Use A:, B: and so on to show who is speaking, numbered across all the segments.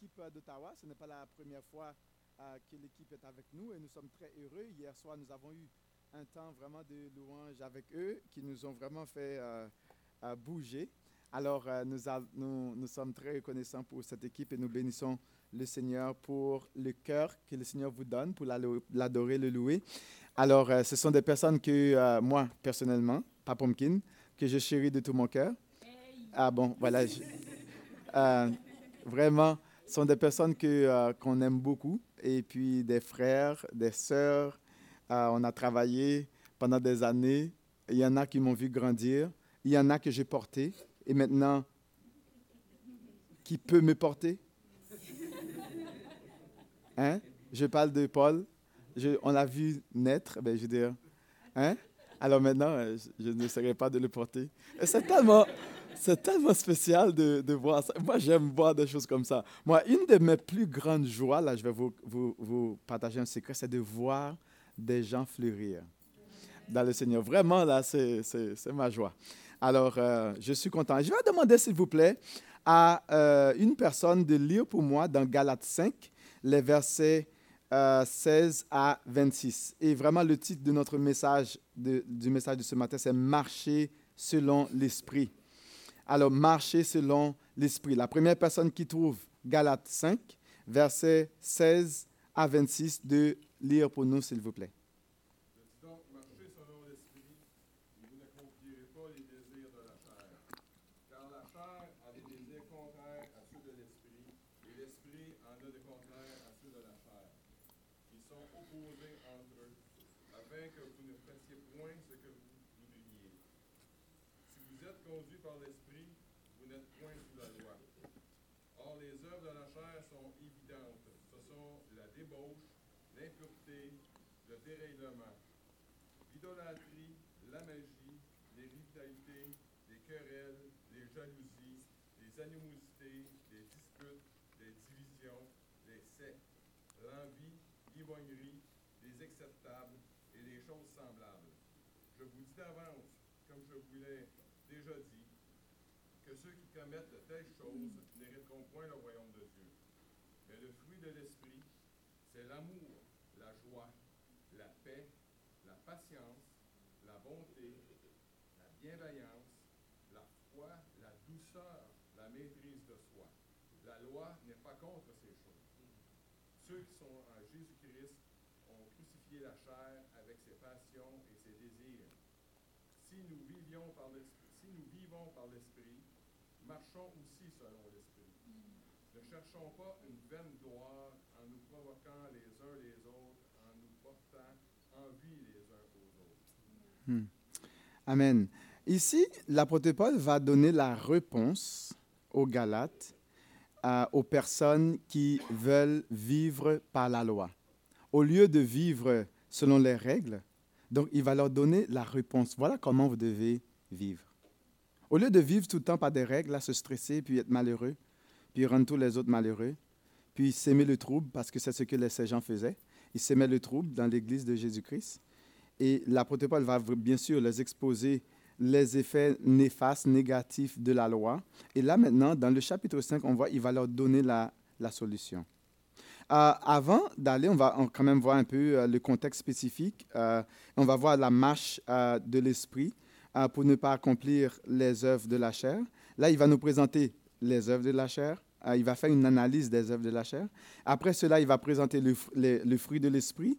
A: l'équipe d'Ottawa. Ce n'est pas la première fois que l'équipe est avec nous et nous sommes très heureux. Hier soir, nous avons eu un temps vraiment de louange avec eux qui nous ont vraiment fait bouger. Alors, nous, nous, nous, sommes très reconnaissants pour cette équipe et nous bénissons le Seigneur pour le cœur que le Seigneur vous donne, pour l'adorer, le louer. Alors, ce sont des personnes que moi, personnellement, Papomkin, que je chéris de tout mon cœur. Ah bon, voilà. Euh, vraiment, sont des personnes que, euh, qu'on aime beaucoup. Et puis des frères, des sœurs. Euh, on a travaillé pendant des années. Il y en a qui m'ont vu grandir. Il y en a que j'ai porté. Et maintenant, qui peut me porter? Hein? Je parle de Paul. Je, on l'a vu naître. Ben, je veux dire, hein? Alors maintenant, je, ne n'essaierai pas de le porter. c'est tellement, c'est tellement spécial de, voir ça. Moi, j'aime voir des choses comme ça. Moi, une de mes plus grandes joies, là, je vais vous, partager un secret, c'est de voir des gens fleurir dans le Seigneur. Vraiment, là, c'est ma joie. Alors, euh, je suis content. Je vais demander, s'il vous plaît, à euh, une personne de lire pour moi dans Galates 5, les versets 16 euh, à 26. Et vraiment, le titre de notre message, du message de ce matin, c'est Marcher selon l'Esprit. Alors, marcher selon l'Esprit. La première personne qui trouve Galates 5, versets 16 à 26, de lire pour nous, s'il vous plaît.
B: L'idolâtrie, la magie, les rivalités, les querelles, les jalousies, les animosités, les disputes, les divisions, les sectes, l'envie, l'ivrognerie, les acceptables et les choses semblables. Je vous dis d'avance, comme je vous l'ai déjà dit, que ceux qui commettent de telles choses n'hériteront point le royaume de Dieu. Mais le fruit de l'esprit, c'est l'amour, la joie, la paix, la patience, la bonté, la bienveillance, la foi, la douceur, la maîtrise de soi. La loi n'est pas contre ces choses. Ceux qui sont en Jésus-Christ ont crucifié la chair avec ses passions et ses désirs. Si nous vivions par si nous vivons par l'esprit, marchons aussi selon l'esprit. Ne cherchons pas une vaine gloire en nous provoquant les uns les autres, en nous portant envie les
A: Hmm. Amen. Ici, l'apôtre Paul va donner la réponse aux Galates, euh, aux personnes qui veulent vivre par la loi. Au lieu de vivre selon les règles, donc il va leur donner la réponse. Voilà comment vous devez vivre. Au lieu de vivre tout le temps par des règles, à se stresser, puis être malheureux, puis rendre tous les autres malheureux, puis s'aimer le trouble, parce que c'est ce que ces gens faisaient. Ils s'aimaient le trouble dans l'Église de Jésus-Christ. Et l'apôtre Paul va bien sûr les exposer les effets néfastes, négatifs de la loi. Et là maintenant, dans le chapitre 5, on voit, il va leur donner la, la solution. Euh, avant d'aller, on va quand même voir un peu euh, le contexte spécifique. Euh, on va voir la marche de l'esprit pour ne pas accomplir les œuvres de la chair. Là, il va nous présenter les œuvres de la chair. il va faire une analyse des œuvres de la chair. Après cela, il va présenter le, le fruit de l'esprit.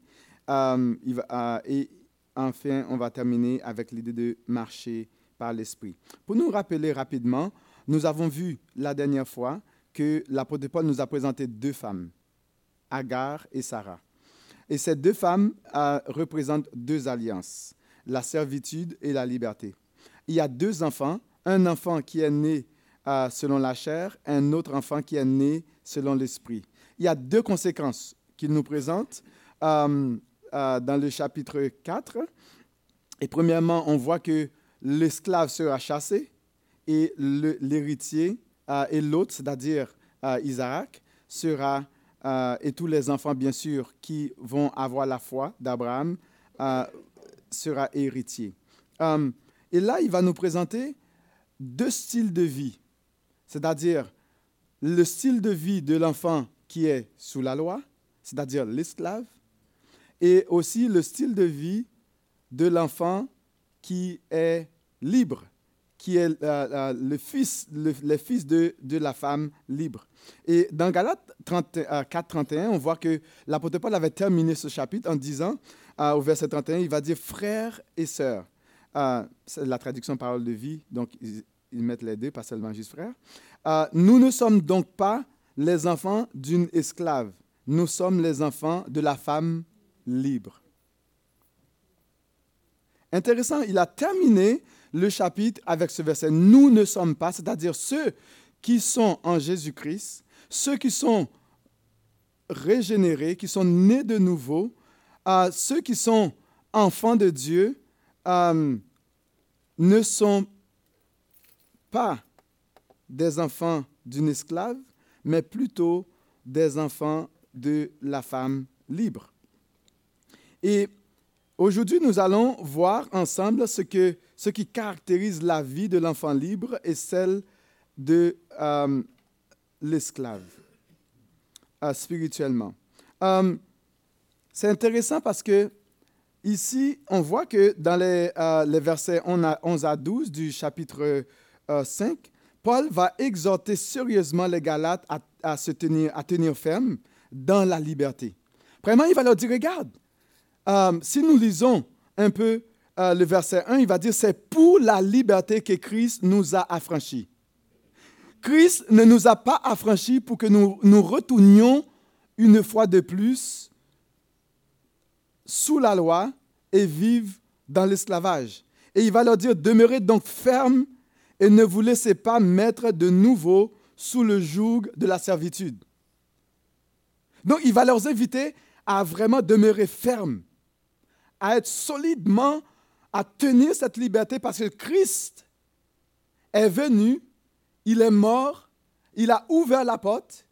A: et enfin, on va terminer avec l'idée de marcher par l'Esprit. Pour nous rappeler rapidement, nous avons vu la dernière fois que l'apôtre Paul nous a présenté deux femmes, Agar et Sarah. Et ces deux femmes euh, représentent deux alliances, la servitude et la liberté. Il y a deux enfants, un enfant qui est né euh, selon la chair, un autre enfant qui est né selon l'esprit. Il y a deux conséquences qu'il nous présente. Euh, euh, dans le chapitre 4. Et premièrement, on voit que l'esclave sera chassé et l'héritier euh, et l'autre, c'est-à-dire euh, Isaac, sera, et tous les enfants, bien sûr, qui vont avoir la foi d'Abraham, sera héritier. et là, il va nous présenter deux styles de vie, c'est-à-dire le style de vie de l'enfant qui est sous la loi, c'est-à-dire l'esclave, et aussi le style de vie de l'enfant qui est libre, qui est euh, euh, le fils, le, fils de, la femme libre. Et dans Galates 4, 31, on voit que l'apôtre Paul avait terminé ce chapitre en disant, euh, au verset 31, il va dire frères et sœurs. c'est la traduction parole de vie, donc ils, mettent les deux, pas seulement juste frères. nous ne sommes donc pas les enfants d'une esclave, nous sommes les enfants de la femme libre. Intéressant, il a terminé le chapitre avec ce verset. Nous ne sommes pas, c'est-à-dire ceux qui sont en Jésus-Christ, ceux qui sont régénérés, qui sont nés de nouveau, euh, ceux qui sont enfants de Dieu, euh, ne sont pas des enfants d'une esclave, mais plutôt des enfants de la femme libre. Et Aujourd'hui, nous allons voir ensemble ce, que, ce qui caractérise la vie de l'enfant libre et celle de euh, l'esclave, euh, spirituellement. Euh, c'est intéressant parce que ici, on voit que dans les, versets 11 à 12 du chapitre 5, Paul va exhorter sérieusement les Galates à, à, se tenir, à tenir ferme dans la liberté. Vraiment, il va leur dire, regarde, euh, si nous lisons un peu euh, le verset 1, il va dire, c'est pour la liberté que Christ nous a affranchis. Christ ne nous a pas affranchis pour que nous nous retournions une fois de plus sous la loi et vivre dans l'esclavage. Et il va leur dire, demeurez donc fermes et ne vous laissez pas mettre de nouveau sous le joug de la servitude. Donc il va leur inviter à vraiment demeurer fermes à être solidement, à tenir cette liberté parce que Christ est venu, il est mort, il a ouvert la porte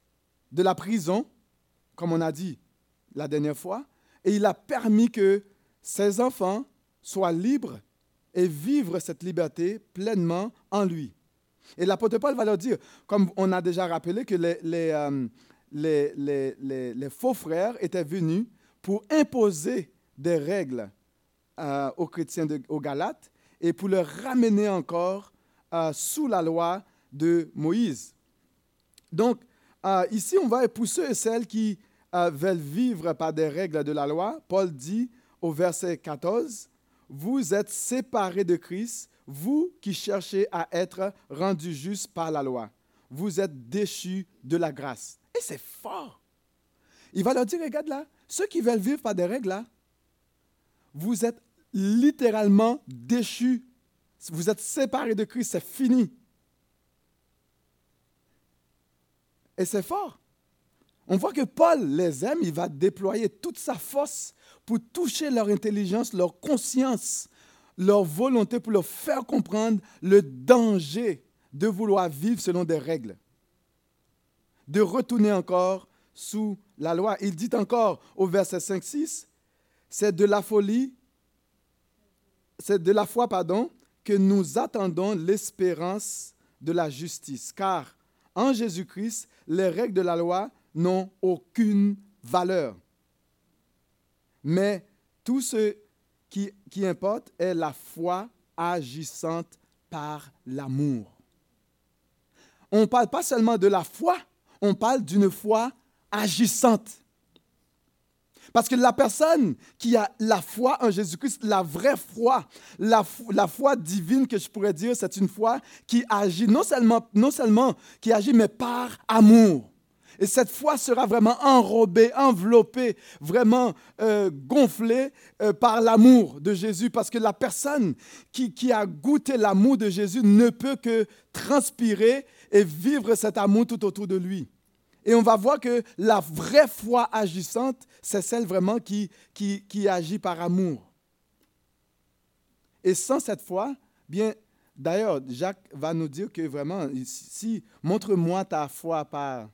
A: de la prison, comme on a dit la dernière fois, et il a permis que ses enfants soient libres et vivre cette liberté pleinement en lui. Et l'apôtre Paul va leur dire, comme on a déjà rappelé, que les, euh, faux frères étaient venus pour imposer des règles euh, aux chrétiens, de, aux Galates, et pour les ramener encore euh, sous la loi de Moïse. Donc, euh, ici, on va pour ceux et celles qui veulent vivre par des règles de la loi. Paul dit au verset 14, Vous êtes séparés de Christ, vous qui cherchez à être rendus justes par la loi. Vous êtes déchus de la grâce. Et c'est fort. Il va leur dire, regarde là, ceux qui veulent vivre par des règles là, vous êtes littéralement déchus. Vous êtes séparés de Christ, c'est fini. Et c'est fort. On voit que Paul les aime, il va déployer toute sa force pour toucher leur intelligence, leur conscience, leur volonté, pour leur faire comprendre le danger de vouloir vivre selon des règles, de retourner encore sous la loi. Il dit encore au verset 5-6, c'est de la folie, c'est de la foi, pardon, que nous attendons l'espérance de la justice. Car en Jésus-Christ, les règles de la loi n'ont aucune valeur. Mais tout ce qui, qui importe est la foi agissante par l'amour. On ne parle pas seulement de la foi, on parle d'une foi agissante. Parce que la personne qui a la foi en Jésus-Christ, la vraie foi, la, foi divine que je pourrais dire, c'est une foi qui agit non seulement, non seulement qui agit, mais par amour. Et cette foi sera vraiment enrobée, enveloppée, vraiment euh, gonflée euh, par l'amour de Jésus. Parce que la personne qui, qui a goûté l'amour de Jésus ne peut que transpirer et vivre cet amour tout autour de lui. Et on va voir que la vraie foi agissante, c'est celle vraiment qui, qui, agit par amour. Et sans cette foi, bien, d'ailleurs, Jacques va nous dire que vraiment, si, montre-moi ta foi par,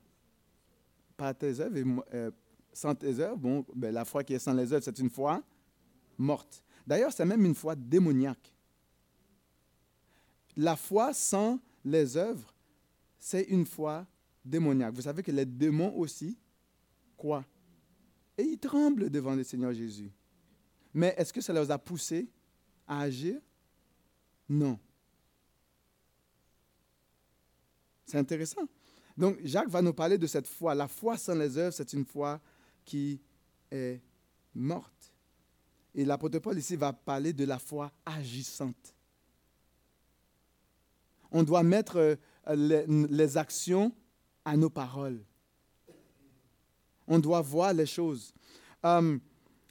A: par tes œuvres, et, euh, sans tes œuvres, bon, ben, la foi qui est sans les œuvres, c'est une foi morte. D'ailleurs, c'est même une foi démoniaque. La foi sans les œuvres, c'est une foi démoniaques. Vous savez que les démons aussi, quoi Et ils tremblent devant le Seigneur Jésus. Mais est-ce que ça les a poussés à agir? Non. C'est intéressant. Donc, Jacques va nous parler de cette foi. La foi sans les œuvres, c'est une foi qui est morte. Et l'apôtre Paul ici va parler de la foi agissante. On doit mettre euh, les, actions à nos paroles. On doit voir les choses. Hum,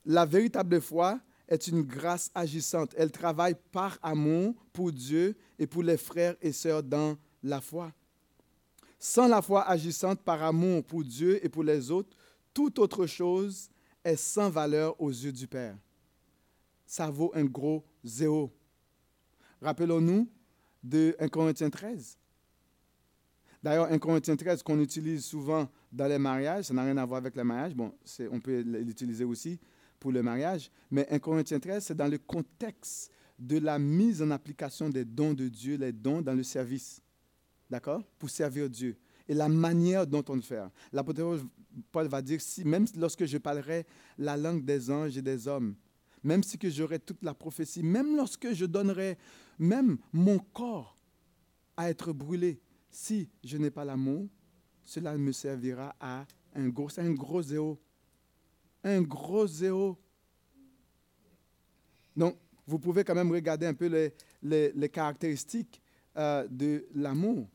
A: la véritable foi est une grâce agissante. Elle travaille par amour pour Dieu et pour les frères et sœurs dans la foi. Sans la foi agissante par amour pour Dieu et pour les autres, toute autre chose est sans valeur aux yeux du Père. Ça vaut un gros zéro. Rappelons-nous de 1 Corinthiens 13. D'ailleurs, 1 Corinthiens 13 qu'on utilise souvent dans les mariages, ça n'a rien à voir avec le mariage. Bon, on peut l'utiliser aussi pour le mariage, mais 1 Corinthiens 13, c'est dans le contexte de la mise en application des dons de Dieu, les dons dans le service d'accord, pour servir Dieu. Et la manière dont on le fait. L'apôtre Paul va dire, si, même lorsque je parlerai la langue des anges et des hommes, même si que j'aurai toute la prophétie, même lorsque je donnerai même mon corps à être brûlé, si je n'ai pas l'amour, cela me servira à un gros, zéro. Un gros zéro. Donc, vous pouvez quand même regarder un peu les, les, caractéristiques euh, de l'amour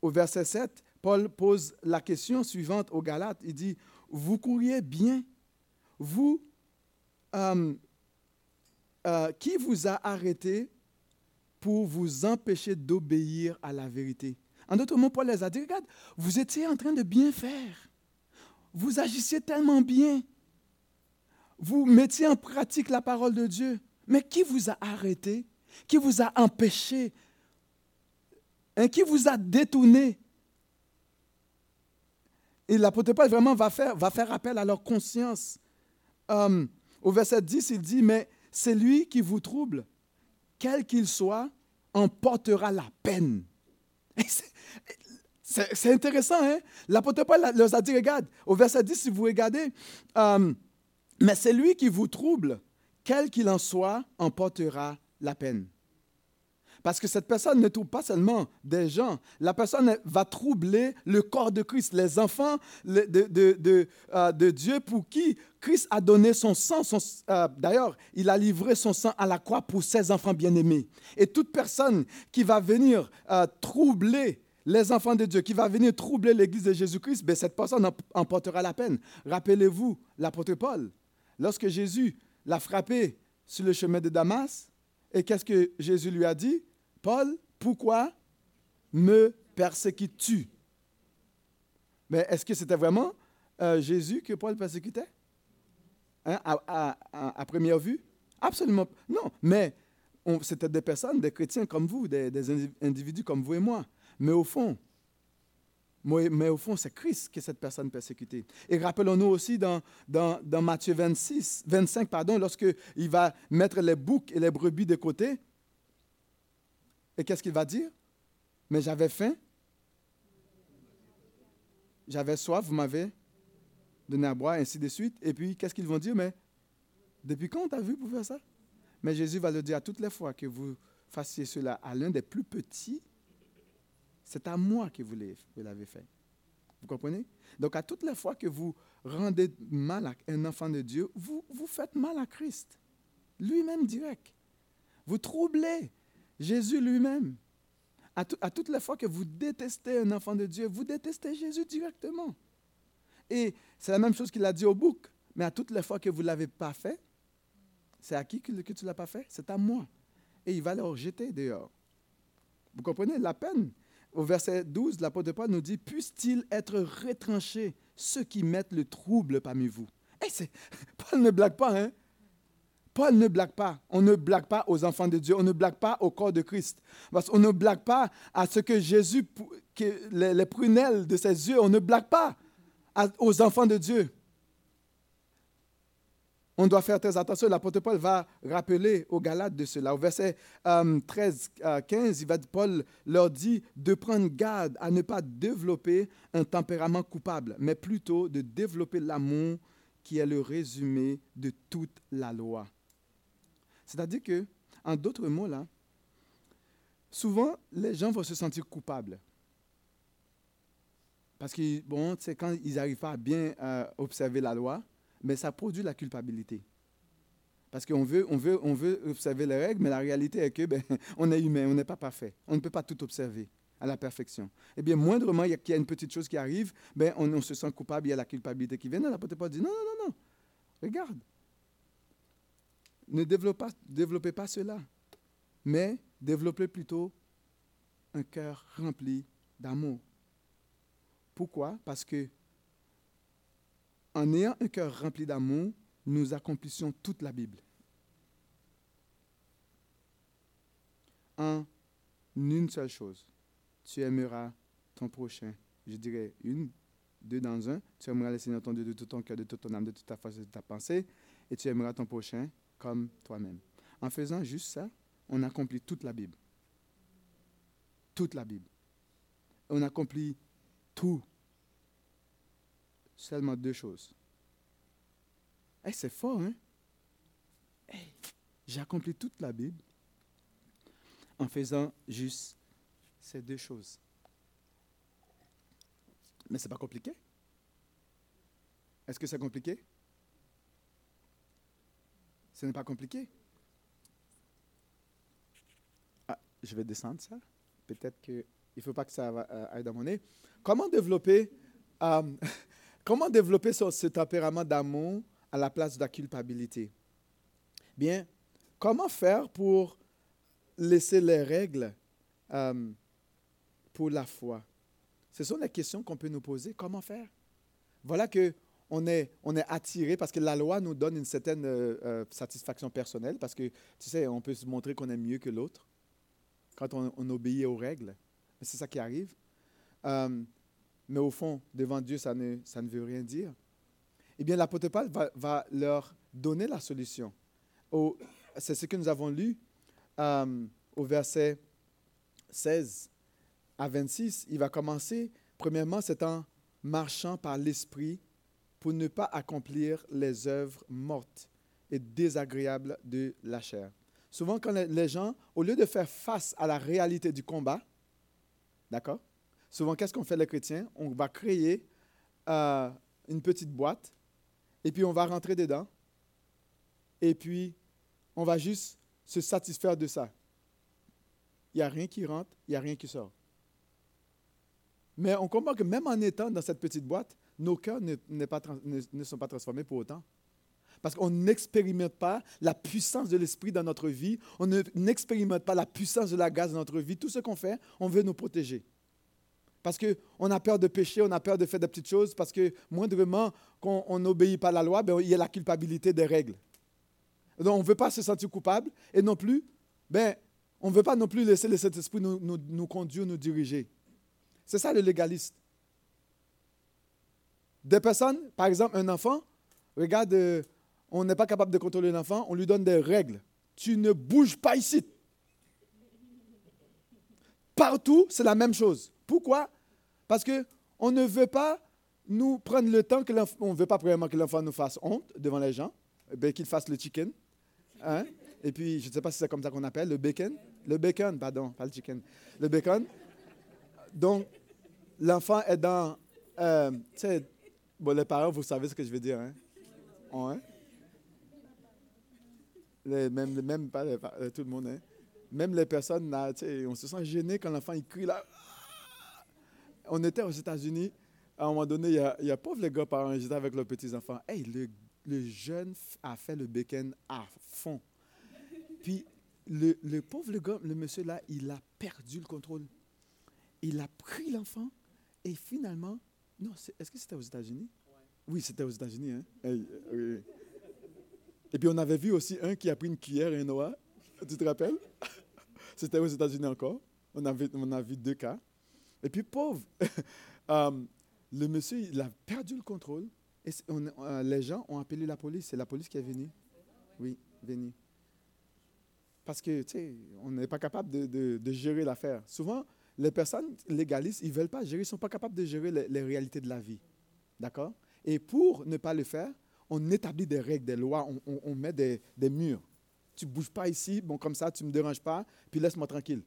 A: au verset 7, Paul pose la question suivante aux Galates. Il dit, vous couriez bien, vous, euh, euh, qui vous a arrêté pour vous empêcher d'obéir à la vérité En d'autres mots, Paul les a dit, regarde, vous étiez en train de bien faire. Vous agissiez tellement bien. Vous mettiez en pratique la parole de Dieu. Mais qui vous a arrêté? Qui vous a empêché? Qui vous a détourné? Et l'apôtre Paul vraiment va faire, va faire appel à leur conscience. Euh, au verset 10, il dit, mais c'est lui qui vous trouble, quel qu'il soit, en portera la peine. C'est intéressant, hein? L'apôtre Paul leur a dit, regarde, au verset 10, si vous regardez, euh, mais c'est lui qui vous trouble, quel qu'il en soit, en portera la peine. Parce que cette personne ne trouble pas seulement des gens, la personne va troubler le corps de Christ, les enfants euh, de, Dieu pour qui Christ a donné son sang. Euh, d'ailleurs, il a livré son sang à la croix pour ses enfants bien-aimés. Et toute personne qui va venir euh, troubler les enfants de Dieu, qui va venir troubler l'Église de Jésus-Christ, ben, cette personne en, portera la peine. Rappelez-vous l'apôtre Paul, lorsque Jésus l'a frappé sur le chemin de Damas, et qu'est-ce que Jésus lui a dit? Paul, pourquoi me persécutes-tu? Mais est-ce que c'était vraiment euh, Jésus que Paul persécutait? Hein, à, première vue? Absolument non. Mais c'était des personnes, des chrétiens comme vous, des, individus comme vous et moi. Mais au fond, c'est Christ qui est cette personne persécutée. Et rappelons-nous aussi dans, Matthieu 26, 25, pardon, lorsqu'il va mettre les boucs et les brebis de côté, et qu'est-ce qu'il va dire? Mais j'avais faim, j'avais soif, vous m'avez donné à boire, ainsi de suite. Et puis, qu'est-ce qu'ils vont dire? Mais depuis quand on t'a vu pour faire ça? Mais Jésus va le dire à toutes les fois que vous fassiez cela à l'un des plus petits, c'est à moi que vous l'avez fait. Vous comprenez? Donc, à toutes les fois que vous rendez mal à un enfant de Dieu, vous, vous faites mal à Christ, lui-même direct. Vous troublez Jésus lui-même. À, toutes les fois que vous détestez un enfant de Dieu, vous détestez Jésus directement. Et c'est la même chose qu'il a dit au bouc. Mais à toutes les fois que vous ne l'avez pas fait, c'est à qui que, tu ne l'as pas fait? C'est à moi. Et il va le rejeter dehors. Vous comprenez? La peine Au verset 12, l'apôtre Paul nous dit Puissent-ils être retranchés ceux qui mettent le trouble parmi vous? Et Paul ne blague pas, hein? Paul ne blague pas. On ne blague pas aux enfants de Dieu. On ne blague pas au corps de Christ. Parce qu'on ne blague pas à ce que Jésus, les, prunelles de ses yeux, on ne blague pas aux enfants de Dieu. On doit faire très attention. L'apôtre Paul va rappeler aux Galates de cela. Au verset 13, euh, 15, il Paul leur dit de prendre garde à ne pas développer un tempérament coupable, mais plutôt de développer l'amour qui est le résumé de toute la loi. C'est-à-dire que, en d'autres mots, là, souvent, les gens vont se sentir coupables. Parce que, bon, c'est quand ils n'arrivent pas à bien euh, observer la loi, mais ça produit la culpabilité. Parce qu'on veut, on veut, on veut observer les règles, mais la réalité est que ben, on est humain, on n'est pas parfait. On ne peut pas tout observer à la perfection. Eh bien, moindrement il y a une petite chose qui arrive, ben, on, se sent coupable, il y a la culpabilité qui vient. L'apôtre Paul dit non, non, non, non, regarde. Ne développez pas, cela, mais développez plutôt un cœur rempli d'amour. Pourquoi? Parce que en ayant un cœur rempli d'amour, nous accomplissions toute la Bible. En une seule chose, tu aimeras ton prochain. Je dirais une, deux dans un. Tu aimeras le Seigneur ton Dieu de tout ton cœur, de toute ton âme, de toute ta force, de ta pensée. Et tu aimeras ton prochain comme toi-même. En faisant juste ça, on accomplit toute la Bible. Toute la Bible. On accomplit tout. Seulement deux choses. c'est fort, hein? J'ai accompli toute la Bible en faisant juste ces deux choses. Mais ce n'est pas compliqué. Est-ce que c'est compliqué? Ce n'est pas compliqué. Ah, je vais descendre ça. Peut-être qu'il ne faut pas que ça euh, aille dans mon nez. Comment développer, euh, comment développer ce, ce tempérament d'amour à la place de la culpabilité? Bien, comment faire pour laisser les règles euh, pour la foi? Ce sont les questions qu'on peut nous poser. Comment faire? Voilà que on est, on est attiré parce que la loi nous donne une certaine euh, euh, satisfaction personnelle parce que, tu sais, on peut se montrer qu'on est mieux que l'autre quand on, obéit aux règles. C'est ça qui arrive. Euh, mais au fond, devant Dieu, ça ne, ça ne veut rien dire. Eh bien, l'apôtre Paul va, va, leur donner la solution. C'est ce que nous avons lu au verset 16 à 26, il va commencer, premièrement, c'est en marchant par l'Esprit pour ne pas accomplir les œuvres mortes et désagréables de la chair. Souvent, quand les gens, au lieu de faire face à la réalité du combat, d'accord? Souvent, qu'est-ce qu'on fait les chrétiens? On va créer euh, une petite boîte et puis on va rentrer dedans et puis on va juste se satisfaire de ça. Il n'y a rien qui rentre, il n'y a rien qui sort. Mais on comprend que même en étant dans cette petite boîte, nos cœurs ne, sont pas transformés pour autant. Parce qu'on n'expérimente pas la puissance de l'esprit dans notre vie, on n'expérimente pas la puissance de la grâce dans notre vie. Tout ce qu'on fait, on veut nous protéger. Parce qu'on a peur de pécher, on a peur de faire des petites choses, parce que moindrement qu'on n'obéit pas à la loi, ben, il y a la culpabilité des règles. Donc on ne veut pas se sentir coupable, et non plus, ben, on ne veut pas non plus laisser le Saint-Esprit nous, nous, nous conduire, nous diriger. C'est ça le légaliste. Des personnes, par exemple, un enfant, regarde, euh, on n'est pas capable de contrôler l'enfant, on lui donne des règles. Tu ne bouges pas ici. Partout, c'est la même chose. Pourquoi? Parce qu'on ne veut pas nous prendre le temps que l'enfant, on ne veut pas premièrement que l'enfant nous fasse honte devant les gens, eh qu'il fasse le chicken. Hein? Et puis, je ne sais pas si c'est comme ça qu'on appelle, le bacon? Le bacon, pardon, pas le chicken. Le bacon. Donc, l'enfant est dans. Euh, bon, les parents, vous savez ce que je veux dire, hein? hein? Les, même, pas euh, tout le monde, hein? Même les personnes, on se sent gêné quand l'enfant il crie là. On était aux États-Unis. À un moment donné, il y a, il pauvre les gars parents, j'étais avec leurs petits-enfants. Hey, le, le, jeune a fait le bacon à fond. Puis, le, le pauvre le gars, le monsieur là, il a perdu le contrôle. Il a pris l'enfant et finalement, non, est-ce que c'était aux États-Unis? Oui, c'était aux États-Unis. Hein? Et puis on avait vu aussi un qui a pris une cuillère et un noix. Tu te rappelles? c'était aux États-Unis encore. On, avait, on a vu deux cas. Et puis pauvre, euh, le monsieur, il a perdu le contrôle. Et euh, les gens ont appelé la police. C'est la police qui est venue. Oui, venue. Parce que, tu sais, on n'est pas capable de, de- de gérer l'affaire. Souvent, les personnes légalistes, ils ne veulent pas gérer, ils ne sont pas capables de gérer les, réalités de la vie. D'accord? Et pour ne pas le faire, on établit des règles, des lois, on, met des, des murs. Tu ne bouges pas ici, bon, comme ça, tu ne me déranges pas, puis laisse-moi tranquille.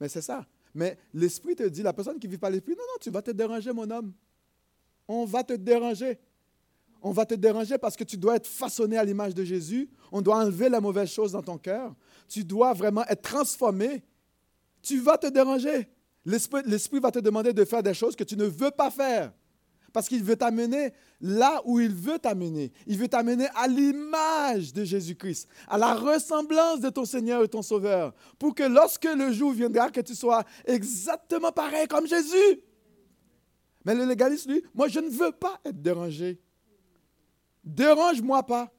A: Mais c'est ça. Mais l'esprit te dit, la personne qui vit par l'esprit, non, non, tu vas te déranger, mon homme. On va te déranger. On va te déranger parce que tu dois être façonné à l'image de Jésus. On doit enlever la mauvaise chose dans ton cœur. Tu dois vraiment être transformé. Tu vas te déranger. L'esprit va te demander de faire des choses que tu ne veux pas faire. Parce qu'il veut t'amener là où il veut t'amener. Il veut t'amener à l'image de Jésus-Christ, à la ressemblance de ton Seigneur et ton Sauveur, pour que lorsque le jour viendra, que tu sois exactement pareil comme Jésus. Mais le légaliste, lui, moi, je ne veux pas être dérangé. Dérange-moi pas.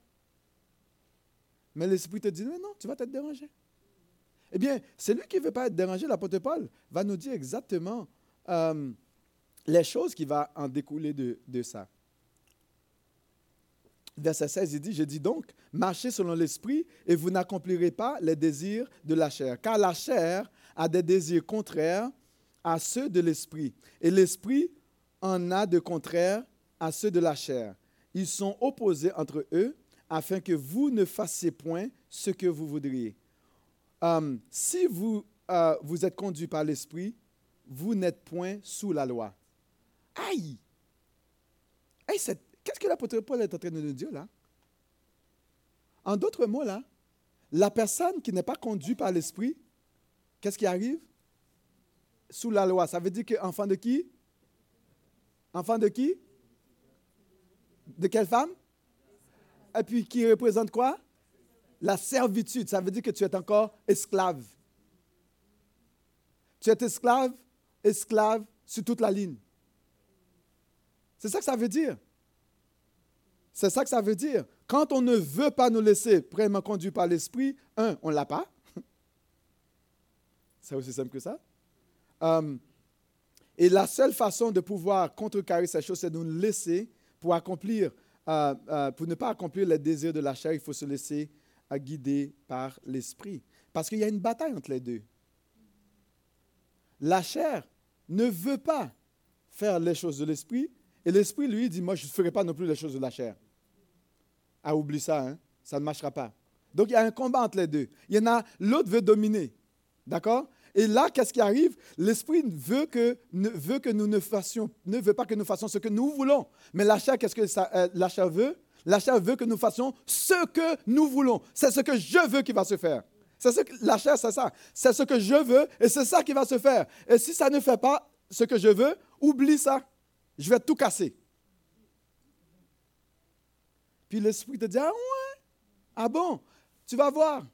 A: Mais l'Esprit te dit, non, non, tu vas t'être dérangé. Eh bien, celui qui ne veut pas être dérangé, l'apôtre Paul, va nous dire exactement euh, les choses qui vont en découler de, de ça. Verset 16, il dit, je dis donc, marchez selon l'esprit et vous n'accomplirez pas les désirs de la chair. Car la chair a des désirs contraires à ceux de l'esprit. Et l'esprit en a de contraires à ceux de la chair. Ils sont opposés entre eux afin que vous ne fassiez point ce que vous voudriez. Euh, si vous, euh, vous êtes conduit par l'esprit, vous n'êtes point sous la loi. Aïe! C'est- Qu'est-ce que l'apôtre Paul est en train de nous dire là? En d'autres mots, là, la personne qui n'est pas conduite par l'esprit, qu'est-ce qui arrive? Sous la loi. Ça veut dire que enfant de qui? Enfant de qui? De quelle femme? Et puis qui représente quoi? La servitude. Ça veut dire que tu es encore esclave. Tu es esclave, esclave sur toute la ligne. C'est ça que ça veut dire. C'est ça que ça veut dire. Quand on ne veut pas nous laisser vraiment conduire par l'esprit, un, on ne l'a pas. C'est aussi simple que ça. Euh, et la seule façon de pouvoir contrecarrer ces choses, c'est de nous laisser pour accomplir, euh, euh, pour ne pas accomplir les désirs de la chair, il faut se laisser euh, guider par l'esprit. Parce qu'il y a une bataille entre les deux. La chair ne veut pas faire les choses de l'esprit, et l'esprit, lui, dit, moi, je ne ferai pas non plus les choses de la chair. Ah, oublie ça, hein? ça ne marchera pas. Donc, il y a un combat entre les deux. Il a, l'autre veut dominer. D'accord? Et là, qu'est-ce qui arrive? L'esprit veut que, ne, veut nous ne fassions, ne veut pas que nous fassions ce que nous voulons. Mais la chair, qu'est-ce que ça, euh, la chair veut? La chair veut que nous fassions ce que nous voulons. C'est ce que je veux qui va se faire. C'est ce que, la chair, c'est ça. C'est ce que je veux et c'est ça qui va se faire. Et si ça ne fait pas ce que je veux, oublie ça. Je vais tout casser. Puis l'esprit te dit, ah ouais, ah bon, tu vas voir.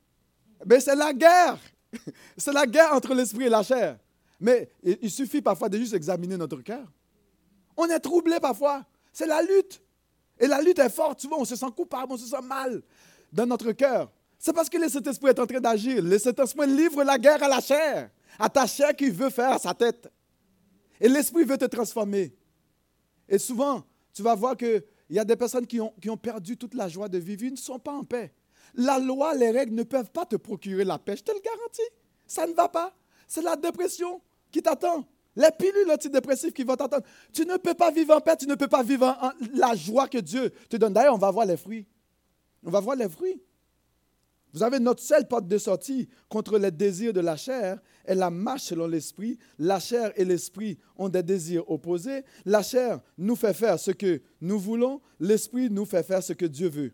A: Mais c'est la guerre. c'est la guerre entre l'esprit et la chair. Mais il suffit parfois de juste examiner notre cœur. On est troublé parfois. C'est la lutte. Et la lutte est forte. Souvent, on se sent coupable, on se sent mal dans notre cœur. C'est parce que le Saint-Esprit est en train d'agir. Le Saint-Esprit livre la guerre à la chair, à ta chair qui veut faire sa tête. Et l'Esprit veut te transformer. Et souvent, tu vas voir qu'il y a des personnes qui ont, qui ont perdu toute la joie de vivre, ils ne sont pas en paix. La loi, les règles ne peuvent pas te procurer la paix, je te le garantis. Ça ne va pas. C'est la dépression qui t'attend. Les pilules antidépressives qui vont t'attendre. Tu ne peux pas vivre en paix, tu ne peux pas vivre en, en la joie que Dieu te donne. D'ailleurs, on va voir les fruits. On va voir les fruits. Vous avez notre seule porte de sortie contre les désirs de la chair est la marche selon l'esprit. La chair et l'esprit ont des désirs opposés. La chair nous fait faire ce que nous voulons. L'esprit nous fait faire ce que Dieu veut.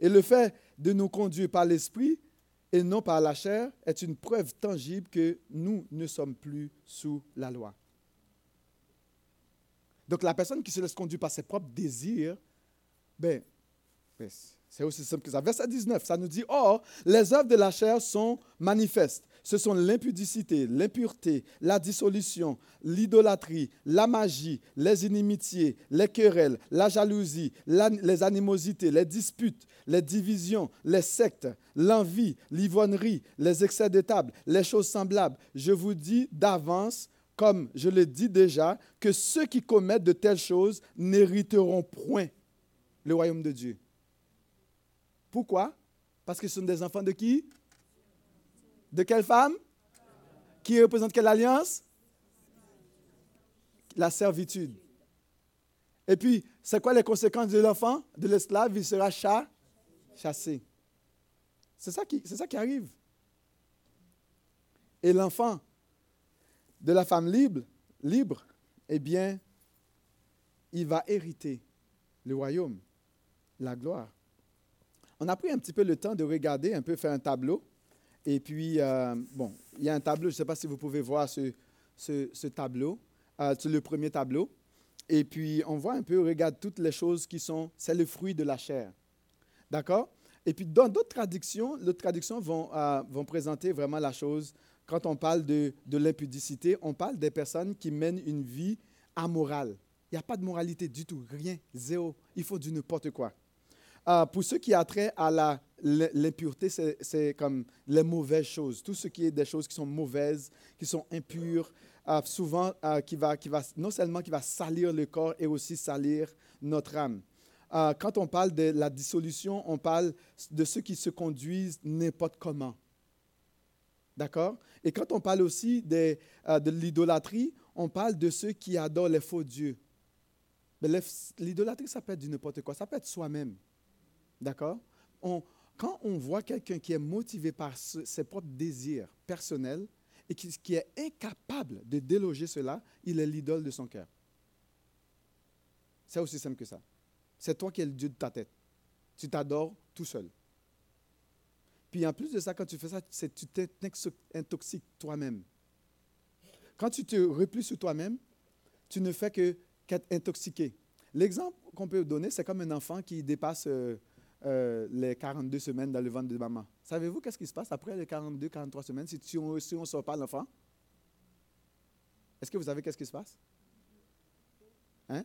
A: Et le fait de nous conduire par l'esprit et non par la chair est une preuve tangible que nous ne sommes plus sous la loi. Donc la personne qui se laisse conduire par ses propres désirs, ben, ben, c'est aussi simple que ça. Verset 19, ça nous dit, Or, les œuvres de la chair sont manifestes. Ce sont l'impudicité, l'impureté, la dissolution, l'idolâtrie, la magie, les inimitiés, les querelles, la jalousie, les animosités, les disputes, les divisions, les sectes, l'envie, l'ivrognerie, les excès de table, les choses semblables. Je vous dis d'avance comme je le dis déjà, que ceux qui commettent de telles choses n'hériteront point le royaume de Dieu. Pourquoi? Parce que ce sont des enfants de qui? De quelle femme? Qui représente quelle alliance? La servitude. Et puis, c'est quoi les conséquences de l'enfant, de l'esclave? Il sera chassé. C'est ça, qui, arrive. Et l'enfant de la femme libre, libre, eh bien, il va hériter le royaume, la gloire. On a pris un petit peu le temps de regarder, un peu faire un tableau. Et puis, euh, bon, il y a un tableau, je ne sais pas si vous pouvez voir ce, tableau, euh, c'est le premier tableau. Et puis, on voit un peu, regarde toutes les choses qui sont, c'est le fruit de la chair. D'accord? Et puis, dans d'autres traductions, les traductions vont, euh, présenter vraiment la chose. Quand on parle de, l'impudicité, on parle des personnes qui mènent une vie amorale. Il n'y a pas de moralité du tout, rien, zéro. Il faut du n'importe quoi. Euh, pour ceux qui a trait à l'impureté, c'est comme les mauvaises choses. Tout ce qui est des choses qui sont mauvaises, qui sont impures, euh, souvent euh, qui, va, qui va, non seulement qui va salir le corps et aussi salir notre âme. quand on parle de la dissolution, on parle de ceux qui se conduisent n'importe comment. D'accord? Et quand on parle aussi de l'idolâtrie, on parle de ceux qui adorent les faux dieux. L'idolâtrie, ça peut être du n'importe quoi. Ça peut être soi-même. D'accord? Quand on voit quelqu'un qui est motivé par ses propres désirs personnels et qui, est incapable de déloger cela, il est l'idole de son cœur. C'est aussi simple que ça. C'est toi qui es le Dieu de ta tête. Tu t'adores tout seul. Puis en plus de ça, quand tu fais ça, tu t'intoxiques toi-même. Quand tu te replies sur toi-même, tu ne fais que qu'être intoxiqué. L'exemple qu'on peut donner, c'est comme un enfant qui dépasse euh, euh, les 42 semaines dans le ventre de maman. Savez-vous qu'est-ce qui se passe après les 42, 43 semaines si, on ne sort pas l'enfant? Est-ce que vous savez qu'est-ce qui se passe? Hein?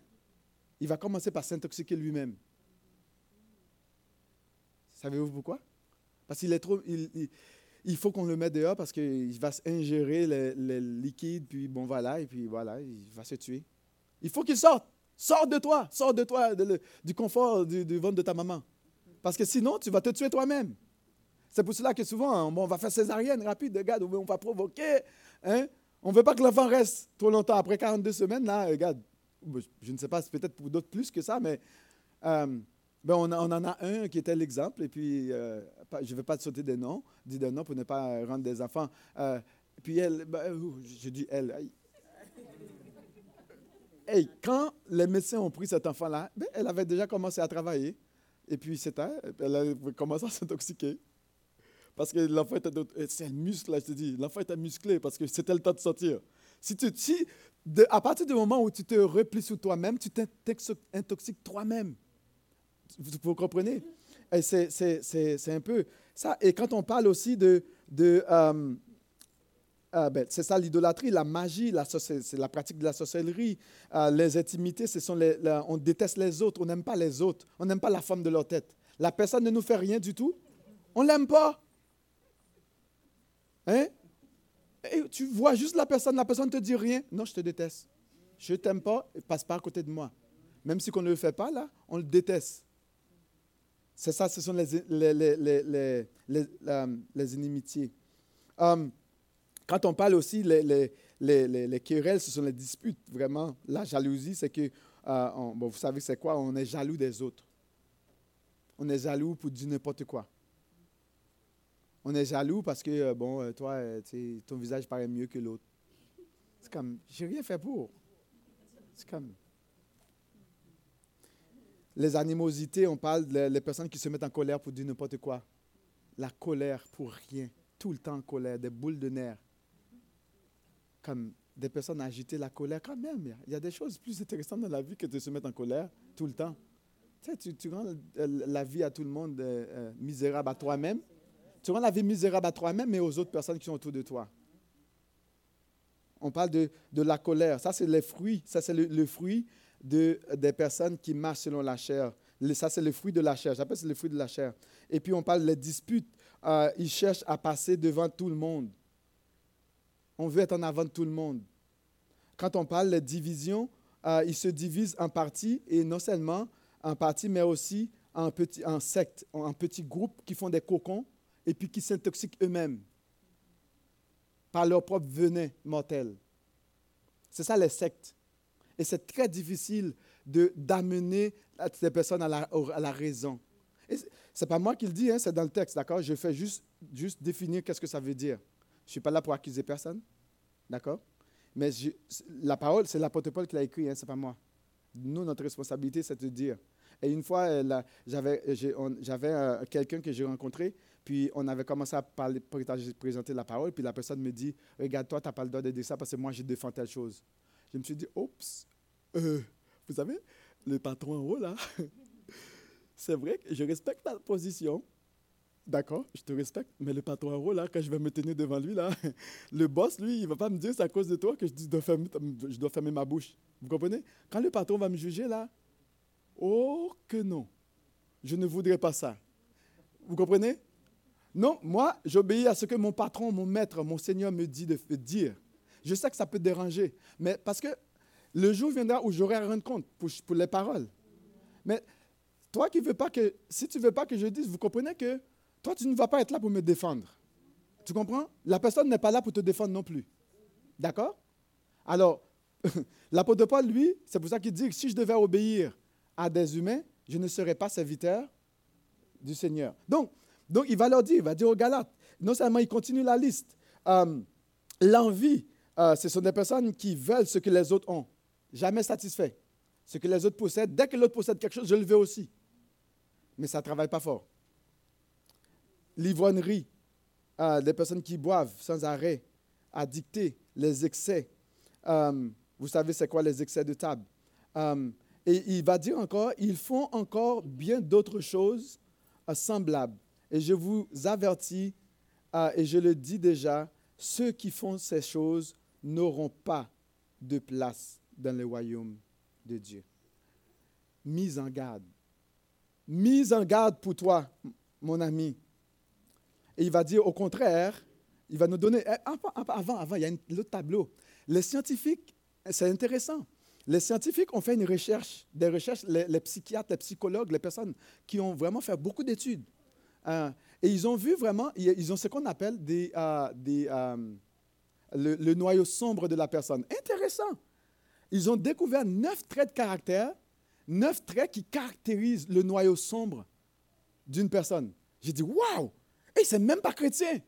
A: Il va commencer par s'intoxiquer lui-même. Savez-vous pourquoi? Parce qu'il est trop. Il, faut qu'on le mette dehors parce qu'il va ingérer les, liquides, puis bon, voilà, et puis voilà, il va se tuer. Il faut qu'il sorte. Sors de toi, sors de toi, du confort du ventre de ta maman. Parce que sinon, tu vas te tuer toi-même. C'est pour cela que souvent, on va faire césarienne rapide, regarde, on va provoquer. Hein? On ne veut pas que l'enfant reste trop longtemps. Après 42 semaines, là, regarde, je ne sais pas, c'est peut-être pour d'autres plus que ça, mais euh, ben on, en a un qui était l'exemple, et puis euh, je ne vais pas te sauter des noms, dis des noms pour ne pas rendre des enfants. Euh, puis elle, ben, je dis elle. Hey, quand les médecins ont pris cet enfant-là, ben, elle avait déjà commencé à travailler. Et puis, c'était, elle a commencé à s'intoxiquer. Parce que l'enfant était. C'est un muscle, là, je te dis. L'enfant était musclé parce que c'était le temps de sortir. Si tu, si, à partir du moment où tu te replies sur toi-même, tu t'intoxiques toi-même. Vous, comprenez? C'est un peu ça. Et quand on parle aussi de. de euh, ah, ben, c'est ça l'idolâtrie, la magie, la c'est la pratique de la sorcellerie. Ah, les intimités, ce sont les, on déteste les autres, on n'aime pas les autres, on n'aime pas la forme de leur tête. La personne ne nous fait rien du tout, on l'aime pas. Hein? Et tu vois juste la personne, la personne ne te dit rien. Non, je te déteste. Je ne t'aime pas, passe pas à côté de moi. Même si on ne le fait pas, là, on le déteste. C'est ça, ce sont les, les, les, les, les inimitiés. Um, quand on parle aussi, les, les, les, les, querelles, ce sont les disputes, vraiment. La jalousie, c'est que, euh, bon, vous savez c'est quoi, on est jaloux des autres. On est jaloux pour dire n'importe quoi. On est jaloux parce que, euh, bon, euh, toi, ton visage paraît mieux que l'autre. C'est comme, j'ai rien fait pour. C'est comme. Les animosités, on parle des personnes qui se mettent en colère pour dire n'importe quoi. La colère pour rien. Tout le temps en colère, des boules de nerfs comme des personnes agitées, la colère, quand même, il y a des choses plus intéressantes dans la vie que de se mettre en colère tout le temps. Tu sais, tu, rends la vie à tout le monde euh, euh, misérable à toi-même. Tu rends la vie misérable à toi-même, mais aux autres personnes qui sont autour de toi. On parle de, de la colère. Ça, c'est le fruit. Ça, c'est le, fruit de, des personnes qui marchent selon la chair. ça, c'est le fruit de la chair. J'appelle ça le fruit de la chair. Et puis, on parle des disputes. Euh, ils cherchent à passer devant tout le monde. On veut être en avant de tout le monde. quand on parle de division, euh, ils se divisent en parties, et non seulement en parties, mais aussi en, petit, en sectes, en petits groupes qui font des cocons et puis qui s'intoxiquent eux-mêmes par leur propre venin mortel. C'est ça les sectes. Et c'est très difficile d'amener ces personnes à la, à la raison. Ce n'est pas moi qui le dis, hein, c'est dans le texte, d'accord? Je fais juste, juste définir qu'est-ce que ça veut dire. Je ne suis pas là pour accuser personne, d'accord? Mais la parole, c'est l'apôtre Paul qui l'a écrit, hein, ce n'est pas moi. Nous, notre responsabilité, c'est de dire. Et une fois, euh, j'avais euh, quelqu'un que j'ai rencontré, puis on avait commencé à parler, présenter la parole, puis la personne me dit Regarde, toi, tu n'as pas le droit de dire ça parce que moi, je défends telle chose. Je me suis dit Oups, euh, vous savez, le patron en haut, là, c'est vrai que je respecte ta position. D'accord, je te respecte, mais le patron là, quand je vais me tenir devant lui, là, le boss, lui, il ne va pas me dire c'est à cause de toi que je dois, fermer, ma bouche. Vous comprenez? Quand le patron va me juger, là, oh que non, je ne voudrais pas ça. Vous comprenez? Non, moi, j'obéis à ce que mon patron, mon maître, mon Seigneur me dit de dire. Je sais que ça peut déranger, mais parce que le jour viendra où j'aurai à rendre compte pour, pour les paroles. Mais toi qui veux pas que, si tu ne veux pas que je dise, vous comprenez que toi, tu ne vas pas être là pour me défendre. Tu comprends? La personne n'est pas là pour te défendre non plus. D'accord? Alors, l'apôtre Paul, lui, c'est pour ça qu'il dit que si je devais obéir à des humains, je ne serais pas serviteur du Seigneur. Donc, donc il va leur dire, il va dire aux Galates, non seulement il continue la liste, euh, l'envie, euh, ce sont des personnes qui veulent ce que les autres ont jamais satisfait. Ce que les autres possèdent, dès que l'autre possède quelque chose, je le veux aussi. Mais ça ne travaille pas fort. L'ivrognerie, euh, les personnes qui boivent sans arrêt, addictées, les excès. Euh, vous savez, c'est quoi les excès de table? Euh, et il va dire encore, ils font encore bien d'autres choses semblables. Et je vous avertis, et je le dis déjà, ceux qui font ces choses n'auront pas de place dans le royaume de Dieu. Mise en garde. Mise en garde pour toi, mon ami. Et il va dire au contraire, il va nous donner. Eh, avant, avant, il y a le tableau. Les scientifiques, c'est intéressant. Les scientifiques ont fait une recherche, des recherches, les, psychiatres, les psychologues, les personnes qui ont vraiment fait beaucoup d'études. Euh, et ils ont vu vraiment, ils ont ce qu'on appelle euh, euh, le, noyau sombre de la personne. Intéressant ils ont découvert neuf traits de caractère, neuf traits qui caractérisent le noyau sombre d'une personne. J'ai dit, waouh! Et c'est même pas chrétien.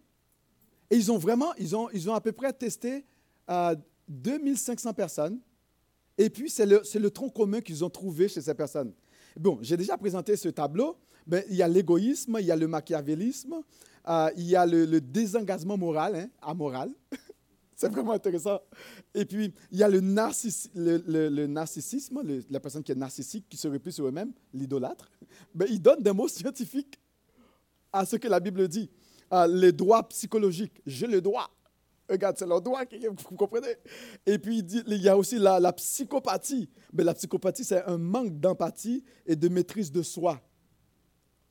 A: Et ils ont vraiment, ils ont, ils ont à peu près testé euh, 2500 personnes. Et puis, c'est le, le, tronc commun qu'ils ont trouvé chez ces personnes. Bon, j'ai déjà présenté ce tableau. Ben, il y a l'égoïsme, il y a le machiavélisme, euh, il y a le, désengagement moral, hein, amoral. C'est vraiment intéressant. Et puis, il y a le, le, narcissisme, la personne qui est narcissique, qui se replie sur eux-mêmes, l'idolâtre. Mais il donne des mots scientifiques à ce que la Bible dit. Ah, les droits psychologiques. J'ai le droit. Regarde, c'est leur droit, vous comprenez? Et puis, il, il y a aussi la, psychopathie. Mais la psychopathie, c'est un manque d'empathie et de maîtrise de soi.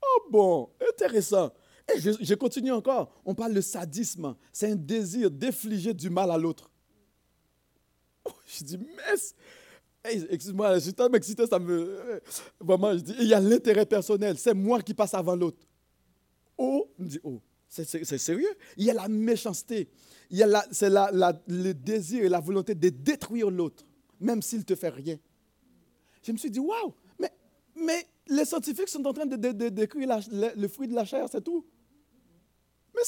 A: Oh bon, intéressant. Et je, continue encore. On parle de sadisme. C'est un désir d'infliger du mal à l'autre. Oh, je dis, mais. excuse-moi, je suis tellement excité, ça me. Vraiment, je dis, il y a l'intérêt personnel. C'est moi qui passe avant l'autre. Oh, me dit, oh, c'est sérieux? Il y a la méchanceté. Il y a c'est la, le désir et la volonté de détruire l'autre, même s'il ne te fait rien. Je me suis dit, waouh, mais, mais les scientifiques sont en train de, décrire le, fruit de la chair, c'est tout. Mais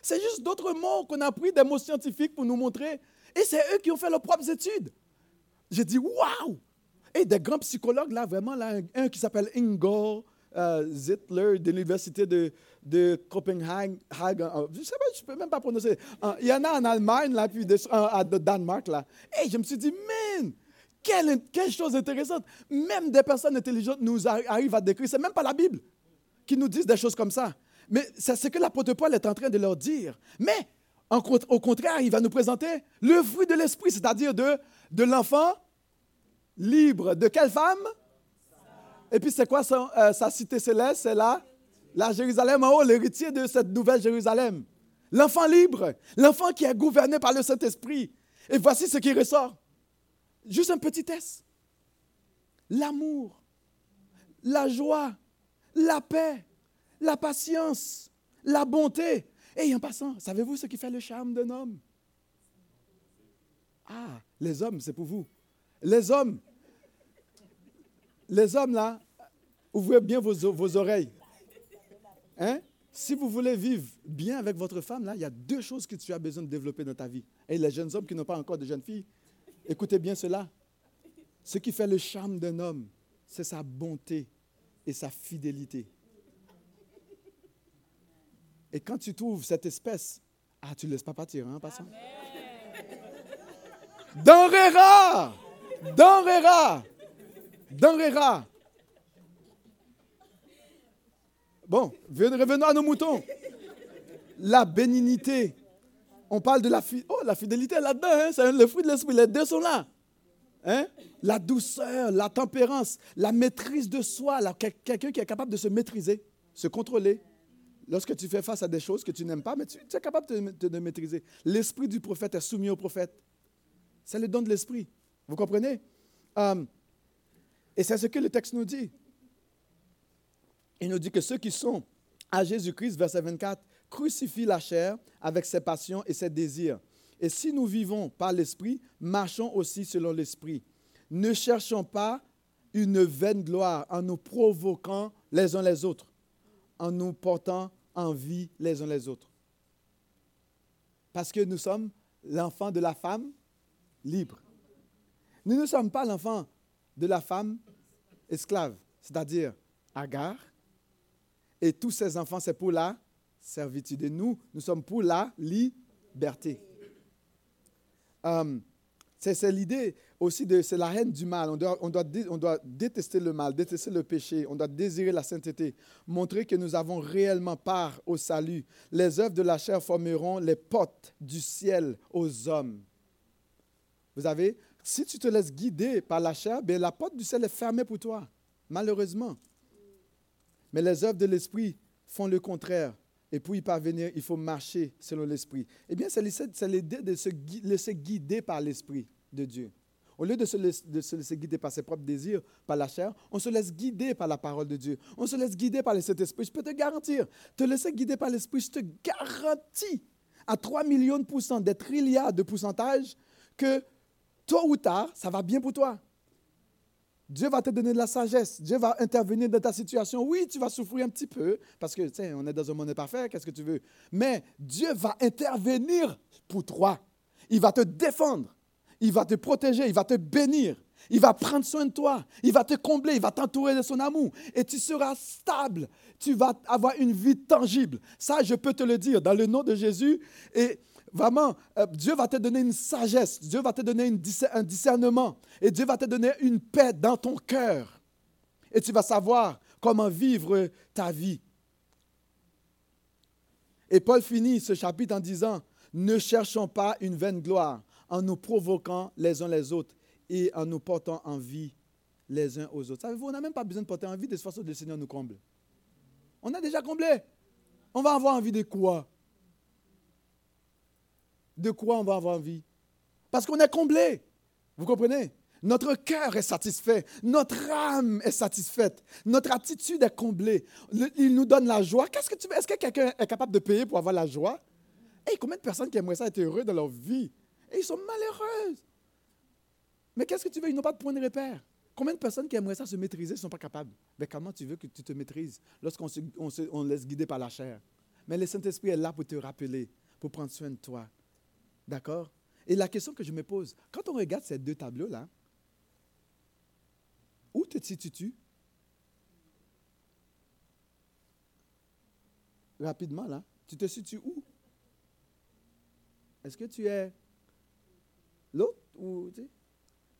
A: c'est juste d'autres mots qu'on a pris des mots scientifiques pour nous montrer. Et c'est eux qui ont fait leurs propres études. J'ai dit, waouh! Et des grands psychologues, là, vraiment, là, un qui s'appelle Ingo euh, Zittler de l'université de, de Copenhague. je ne sais pas, je peux même pas prononcer. il y en a en Allemagne, là, puis de, à Danemark, là. Et je me suis dit, man, quelle, quelle, chose intéressante. Même des personnes intelligentes nous arrivent à décrire. Ce n'est même pas la Bible qui nous disent des choses comme ça. Mais c'est ce que l'apôtre Paul est en train de leur dire. Mais au contraire, il va nous présenter le fruit de l'esprit, c'est-à-dire de, de l'enfant libre. De quelle femme? Et puis c'est quoi euh, sa cité céleste? C'est là la Jérusalem en haut, l'héritier de cette nouvelle Jérusalem. L'enfant libre, l'enfant qui est gouverné par le Saint-Esprit. Et voici ce qui ressort. Juste un petit test. L'amour, la joie, la paix, la patience, la bonté. Et en passant, savez-vous ce qui fait le charme d'un homme? Ah, les hommes, c'est pour vous. Les hommes, les hommes là, ouvrez bien vos, vos oreilles. Hein? Si vous voulez vivre bien avec votre femme, là, il y a deux choses que tu as besoin de développer dans ta vie. Et les jeunes hommes qui n'ont pas encore de jeunes filles, écoutez bien cela. Ce qui fait le charme d'un homme, c'est sa bonté et sa fidélité. Et quand tu trouves cette espèce, ah, tu ne laisses pas partir, hein, passant. Denrée rare! Denrée rare! Denrée rare! Bon, revenons à nos moutons. La bénignité. On parle de la, oh, la fidélité là-dedans, hein? c'est le fruit de l'esprit. Les deux sont là. Hein? La douceur, la tempérance, la maîtrise de soi. Quelqu'un qui est capable de se maîtriser, se contrôler. Lorsque tu fais face à des choses que tu n'aimes pas, mais tu, es capable de, de maîtriser. L'esprit du prophète est soumis au prophète. C'est le don de l'esprit. Vous comprenez? Euh, et c'est ce que le texte nous dit. Il nous dit que ceux qui sont à Jésus-Christ, verset 24, crucifient la chair avec ses passions et ses désirs. Et si nous vivons par l'Esprit, marchons aussi selon l'Esprit. Ne cherchons pas une vaine gloire en nous provoquant les uns les autres, en nous portant envie les uns les autres. Parce que nous sommes l'enfant de la femme libre. Nous ne sommes pas l'enfant de la femme esclave, c'est-à-dire Agar, et tous ces enfants, c'est pour la servitude. Et nous, nous sommes pour la liberté. Euh, c'est l'idée aussi de, c'est la haine du mal. On doit, on, doit, on doit détester le mal, détester le péché. On doit désirer la sainteté, montrer que nous avons réellement part au salut. Les œuvres de la chair formeront les portes du ciel aux hommes. Vous savez, si tu te laisses guider par la chair, bien, la porte du ciel est fermée pour toi, malheureusement. Mais les œuvres de l'Esprit font le contraire. Et pour y parvenir, il faut marcher selon l'Esprit. Eh bien, c'est l'idée de se laisser guider par l'Esprit de Dieu. Au lieu de se, laisser, guider par ses propres désirs, par la chair, on se laisse guider par la parole de Dieu. On se laisse guider par le Saint-Esprit. Je peux te garantir, te laisser guider par l'Esprit, je te garantis à 3 millions de pourcents, des trilliards de pourcentage, que tôt ou tard, ça va bien pour toi. Dieu va te donner de la sagesse. Dieu va intervenir dans ta situation. Oui, tu vas souffrir un petit peu parce que, tu on est dans un monde parfait, qu'est-ce que tu veux? Mais Dieu va intervenir pour toi. Il va te défendre. Il va te protéger. Il va te bénir. Il va prendre soin de toi. Il va te combler. Il va t'entourer de son amour. Et tu seras stable. Tu vas avoir une vie tangible. Ça, je peux te le dire dans le nom de Jésus. Et Vraiment, euh, Dieu va te donner une sagesse, Dieu va te donner un discernement et Dieu va te donner une paix dans ton cœur. Et tu vas savoir comment vivre ta vie. Et Paul finit ce chapitre en disant, ne cherchons pas une vaine gloire en nous provoquant les uns les autres et en nous portant envie les uns aux autres. Savez-vous, on n'a même pas besoin de porter envie de toute façon le Seigneur nous comble. On a déjà comblé. On va avoir envie de quoi? De quoi on va avoir envie Parce qu'on est comblé. Vous comprenez? Notre cœur est satisfait. Notre âme est satisfaite. Notre attitude est comblée. il nous donne la joie. Qu'est-ce que tu Est-ce que quelqu'un est capable de payer pour avoir la joie? Et combien de personnes qui aimeraient ça être heureux dans leur vie? Et ils sont malheureuses. Mais qu'est-ce que tu veux? Ils n'ont pas de point de repère. Combien de personnes qui aimeraient ça se maîtriser ne sont pas capables? Mais comment tu veux que tu te maîtrises lorsqu'on se, laisse guider par la chair? Mais le Saint-Esprit est là pour te rappeler, pour prendre soin de toi. D'accord? Et la question que je me pose, quand on regarde ces deux tableaux-là, où te situes-tu? Rapidement, là, tu te situes où? Est-ce que tu es l'autre ou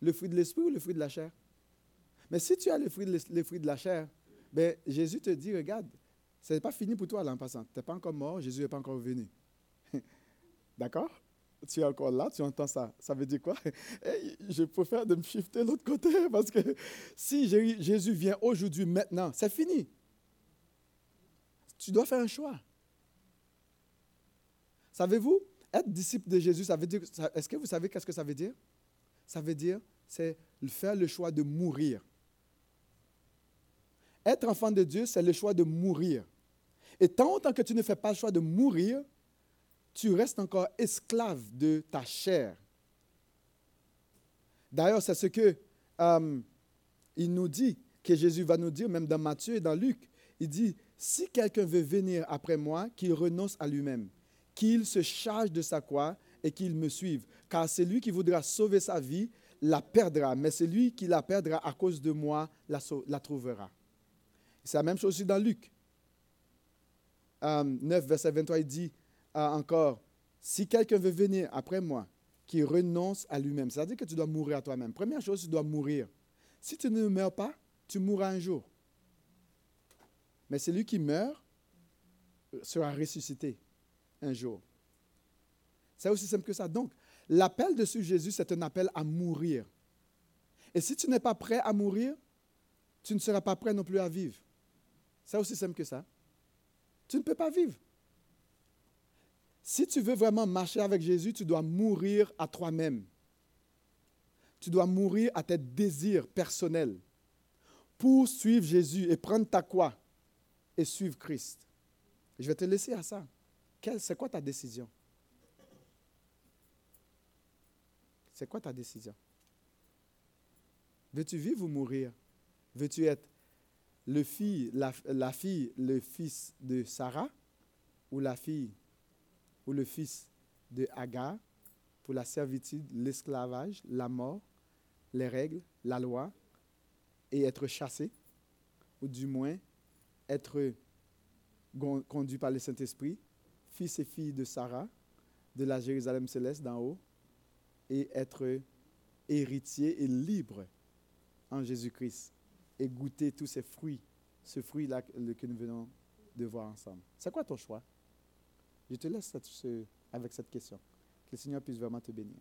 A: le fruit de l'esprit ou le fruit de la chair? Mais si tu as le fruit de, le fruit de la chair, ben, Jésus te dit, regarde, ce n'est pas fini pour toi là en passant. Tu n'es pas encore mort, Jésus n'est pas encore venu. D'accord? Tu es encore là, tu entends ça. Ça veut dire quoi? Je préfère de me shifter de l'autre côté parce que si Jésus vient aujourd'hui, maintenant, c'est fini. Tu dois faire un choix. Savez-vous, être disciple de Jésus, ça veut dire, est-ce que vous savez qu'est-ce que ça veut dire? Ça veut dire, c'est faire le choix de mourir. Être enfant de Dieu, c'est le choix de mourir. Et tant que tu ne fais pas le choix de mourir, tu restes encore esclave de ta chair. D'ailleurs, c'est ce que euh, il nous dit, que Jésus va nous dire, même dans Matthieu et dans Luc. Il dit, si quelqu'un veut venir après moi, qu'il renonce à lui-même, qu'il se charge de sa croix et qu'il me suive. Car celui qui voudra sauver sa vie la perdra, mais celui qui la perdra à cause de moi la, trouvera. C'est la même chose aussi dans Luc. Euh, 9, verset 23, il dit encore, si quelqu'un veut venir après moi, qui renonce à lui-même, c'est-à-dire que tu dois mourir à toi-même. Première chose, tu dois mourir. Si tu ne meurs pas, tu mourras un jour. Mais celui qui meurt euh, sera ressuscité un jour. C'est aussi simple que ça. Donc, l'appel de ce Jésus, c'est un appel à mourir. Et si tu n'es pas prêt à mourir, tu ne seras pas prêt non plus à vivre. C'est aussi simple que ça. Tu ne peux pas vivre. Si tu veux vraiment marcher avec Jésus, tu dois mourir à toi-même. Tu dois mourir à tes désirs personnels pour suivre Jésus et prendre ta croix et suivre Christ. Je vais te laisser à ça. C'est quoi ta décision? C'est quoi ta décision? Veux-tu vivre ou mourir? Veux-tu être le la, la fille, le fils de Sarah ou la fille ou le fils de Agar pour la servitude, l'esclavage, la mort, les règles, la loi et être chassé ou du moins être conduit par le Saint-Esprit, fils et fille de Sarah, de la Jérusalem céleste d'en haut, et être héritier et libre en Jésus-Christ et goûter tous ces fruits, ce fruit-là que nous venons de voir ensemble. C'est quoi ton choix? Je te laisse avec cette question. Que le Seigneur puisse vraiment te bénir.